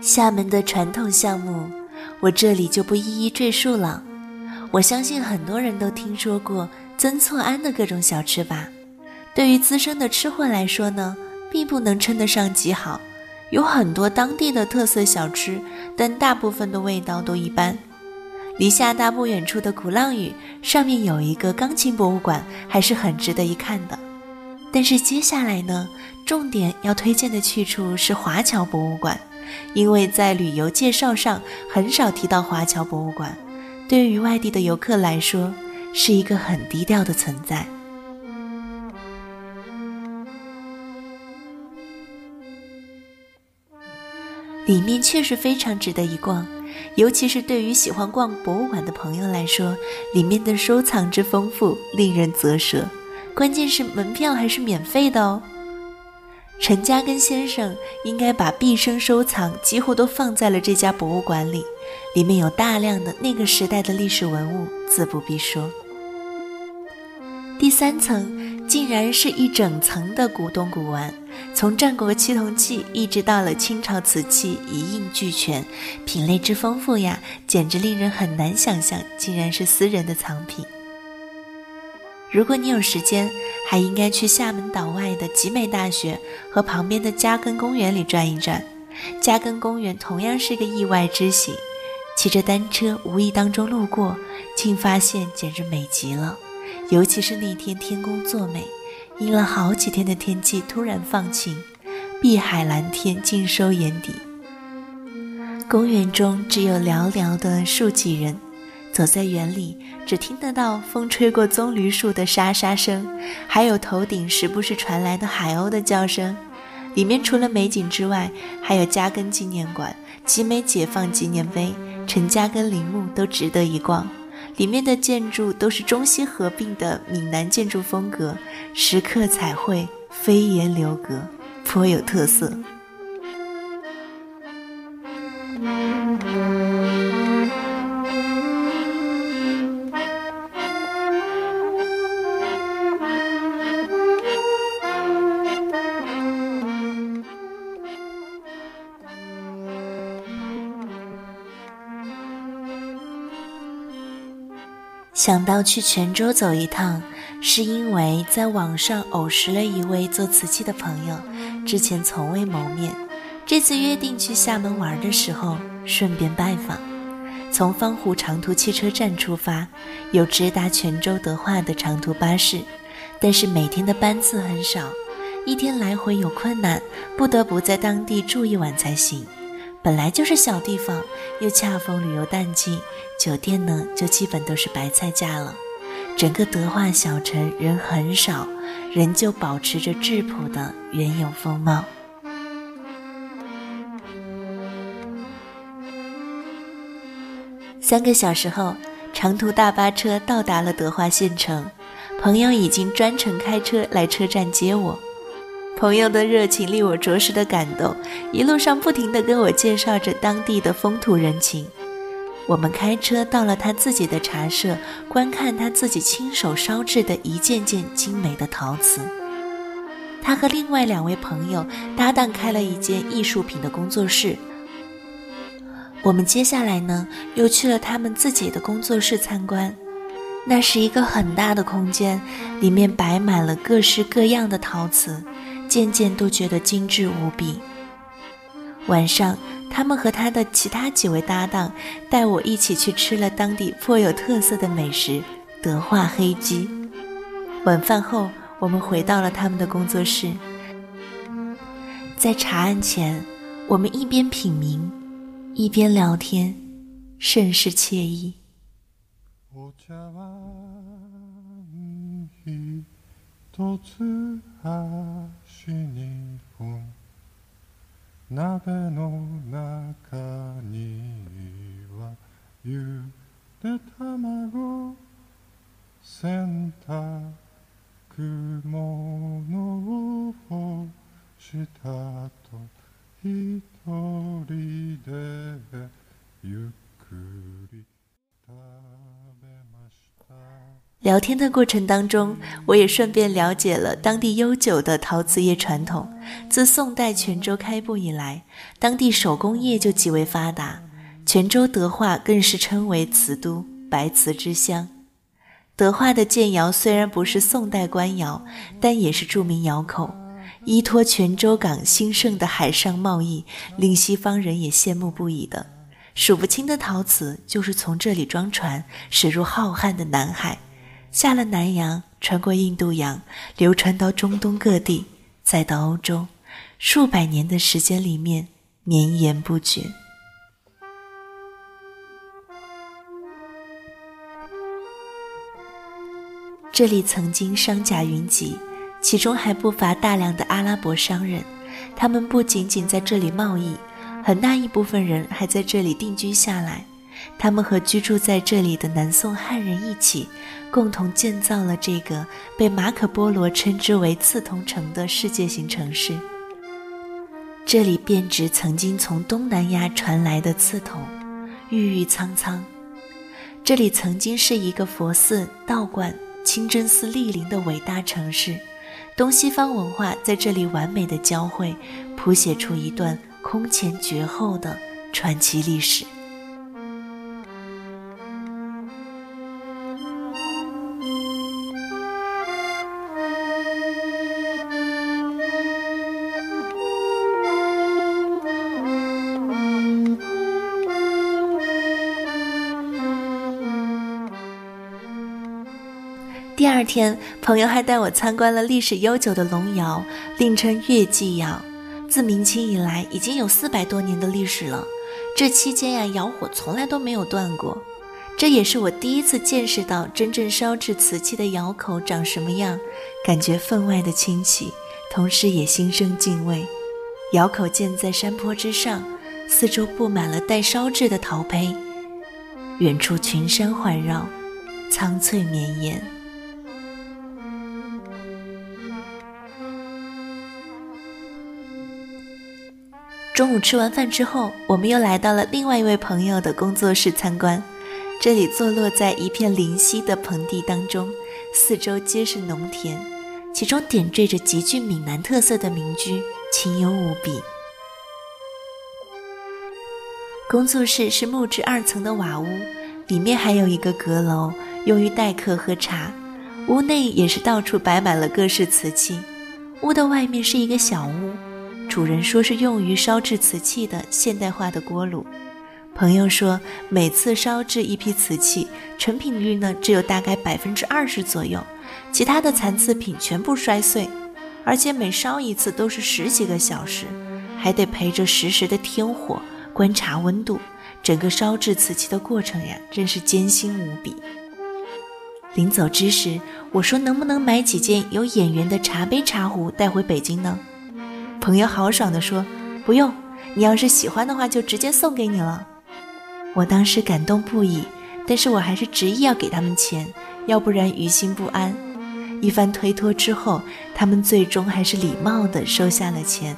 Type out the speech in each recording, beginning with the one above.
厦门的传统项目，我这里就不一一赘述了。我相信很多人都听说过曾厝垵的各种小吃吧。对于资深的吃货来说呢，并不能称得上极好。有很多当地的特色小吃，但大部分的味道都一般。离厦大不远处的鼓浪屿上面有一个钢琴博物馆，还是很值得一看的。但是接下来呢，重点要推荐的去处是华侨博物馆，因为在旅游介绍上很少提到华侨博物馆，对于外地的游客来说，是一个很低调的存在。里面确实非常值得一逛，尤其是对于喜欢逛博物馆的朋友来说，里面的收藏之丰富令人啧舌。关键是门票还是免费的哦。陈嘉庚先生应该把毕生收藏几乎都放在了这家博物馆里，里面有大量的那个时代的历史文物，自不必说。第三层竟然是一整层的古董古玩。从战国青铜器一直到了清朝瓷器，一应俱全，品类之丰富呀，简直令人很难想象，竟然是私人的藏品。如果你有时间，还应该去厦门岛外的集美大学和旁边的嘉庚公园里转一转。嘉庚公园同样是个意外之喜，骑着单车无意当中路过，竟发现简直美极了，尤其是那天天公作美。阴了好几天的天气突然放晴，碧海蓝天尽收眼底。公园中只有寥寥的数几人，走在园里，只听得到风吹过棕榈树的沙沙声，还有头顶时不时传来的海鸥的叫声。里面除了美景之外，还有嘉庚纪念馆、集美解放纪念碑、陈嘉庚陵墓，都值得一逛。里面的建筑都是中西合并的闽南建筑风格，石刻彩绘，飞檐流阁，颇有特色。想到去泉州走一趟，是因为在网上偶识了一位做瓷器的朋友，之前从未谋面。这次约定去厦门玩的时候，顺便拜访。从方湖长途汽车站出发，有直达泉州德化的长途巴士，但是每天的班次很少，一天来回有困难，不得不在当地住一晚才行。本来就是小地方，又恰逢旅游淡季，酒店呢就基本都是白菜价了。整个德化小城人很少，仍旧保持着质朴的原有风貌。三个小时后，长途大巴车到达了德化县城，朋友已经专程开车来车站接我。朋友的热情令我着实的感动，一路上不停的跟我介绍着当地的风土人情。我们开车到了他自己的茶社，观看他自己亲手烧制的一件件精美的陶瓷。他和另外两位朋友搭档开了一间艺术品的工作室。我们接下来呢，又去了他们自己的工作室参观。那是一个很大的空间，里面摆满了各式各样的陶瓷。渐渐都觉得精致无比。晚上，他们和他的其他几位搭档带我一起去吃了当地颇有特色的美食——德化黑鸡。晚饭后，我们回到了他们的工作室，在茶案前，我们一边品茗，一边聊天，甚是惬意。し2分鍋の中にはゆで卵洗濯物を干したと一人でゆっくり食べました。聊天的过程当中，我也顺便了解了当地悠久的陶瓷业传统。自宋代泉州开埠以来，当地手工业就极为发达。泉州德化更是称为瓷都、白瓷之乡。德化的建窑虽然不是宋代官窑，但也是著名窑口。依托泉州港兴盛的海上贸易，令西方人也羡慕不已的。数不清的陶瓷就是从这里装船驶入浩瀚的南海。下了南洋，穿过印度洋，流传到中东各地，再到欧洲，数百年的时间里面绵延不绝。这里曾经商贾云集，其中还不乏大量的阿拉伯商人。他们不仅仅在这里贸易，很大一部分人还在这里定居下来。他们和居住在这里的南宋汉人一起，共同建造了这个被马可·波罗称之为“刺桐城”的世界型城市。这里遍植曾经从东南亚传来的刺桐，郁郁苍苍。这里曾经是一个佛寺、道观、清真寺莅临的伟大城市，东西方文化在这里完美的交汇，谱写出一段空前绝后的传奇历史。第二天，朋友还带我参观了历史悠久的龙窑，另称月季窑。自明清以来，已经有四百多年的历史了。这期间呀，窑火从来都没有断过。这也是我第一次见识到真正烧制瓷器的窑口长什么样，感觉分外的清奇，同时也心生敬畏。窑口建在山坡之上，四周布满了待烧制的陶胚，远处群山环绕，苍翠绵延。中午吃完饭之后，我们又来到了另外一位朋友的工作室参观。这里坐落在一片灵溪的盆地当中，四周皆是农田，其中点缀着极具闽南特色的民居，清幽无比。工作室是木质二层的瓦屋，里面还有一个阁楼，用于待客喝茶。屋内也是到处摆满了各式瓷器。屋的外面是一个小屋。主人说是用于烧制瓷器的现代化的锅炉。朋友说，每次烧制一批瓷器，成品率呢只有大概百分之二十左右，其他的残次品全部摔碎。而且每烧一次都是十几个小时，还得陪着实时的天火观察温度。整个烧制瓷器的过程呀，真是艰辛无比。临走之时，我说能不能买几件有眼缘的茶杯茶壶带回北京呢？朋友豪爽地说：“不用，你要是喜欢的话，就直接送给你了。”我当时感动不已，但是我还是执意要给他们钱，要不然于心不安。一番推脱之后，他们最终还是礼貌地收下了钱。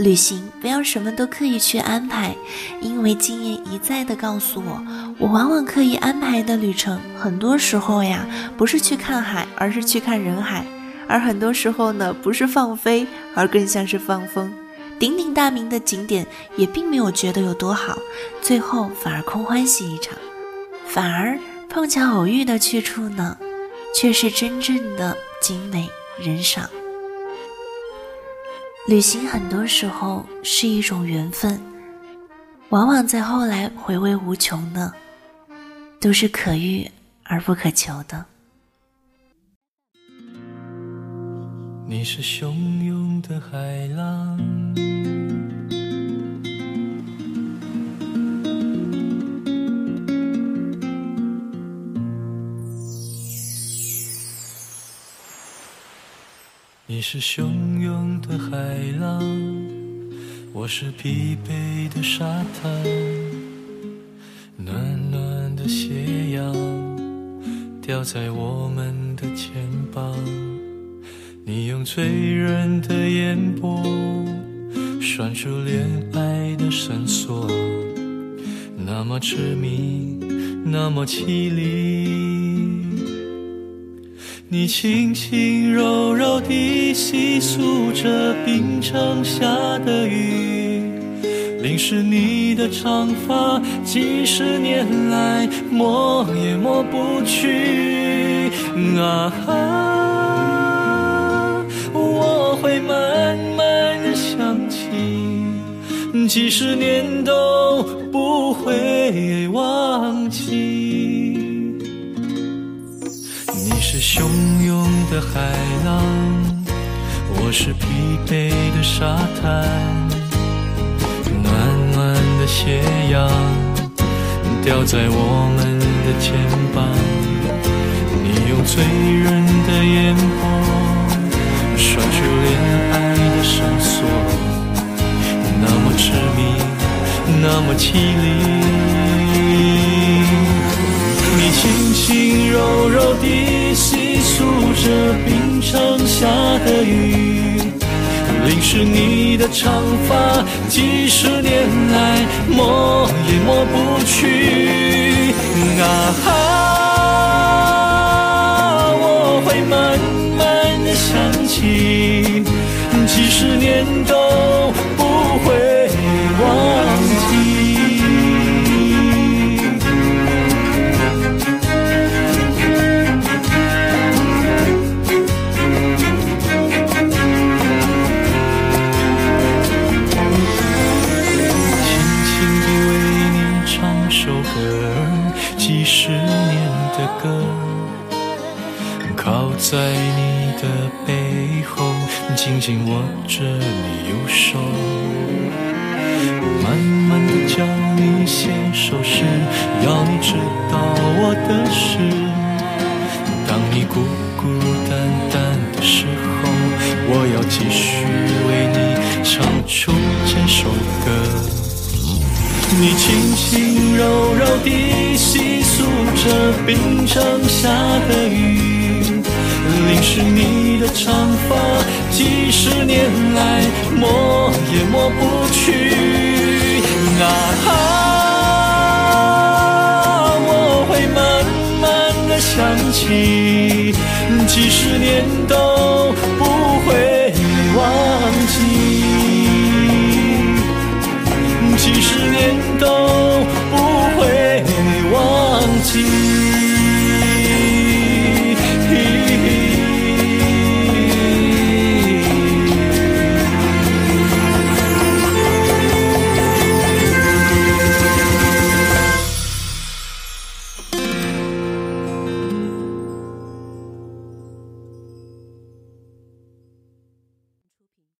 旅行不要什么都刻意去安排，因为经验一再的告诉我，我往往刻意安排的旅程，很多时候呀，不是去看海，而是去看人海；而很多时候呢，不是放飞，而更像是放风。鼎鼎大名的景点也并没有觉得有多好，最后反而空欢喜一场。反而碰巧偶遇的去处呢，却是真正的景美人赏。旅行很多时候是一种缘分，往往在后来回味无穷的，都是可遇而不可求的。你是汹涌的海浪。你是汹涌的海浪，我是疲惫的沙滩，暖暖的斜阳掉在我们的肩膀。你用醉人的眼波，拴住恋爱的绳索，那么痴迷，那么凄厉。你轻轻柔柔地细诉着冰城下的雨，淋湿你的长发，几十年来抹也抹不去。啊，我会慢慢的想起，几十年都不会忘记。汹涌的海浪，我是疲惫的沙滩，暖暖的斜阳掉在我们的肩膀。你用醉人的眼波拴住恋爱的绳索，那么痴迷，那么凄厉。你轻轻柔柔地城下的雨，淋湿你的长发，几十年来抹也抹不去。啊着你右手，慢慢的教你写首诗，要你知道我的事。当你孤孤单单的时候，我要继续为你唱出这首歌。你轻轻柔柔地细诉着冰城下的雨，淋湿你的长发，几十年来抹也抹不去。啊，我会慢慢的想起，几十年都不会忘记，几十年都不会忘记。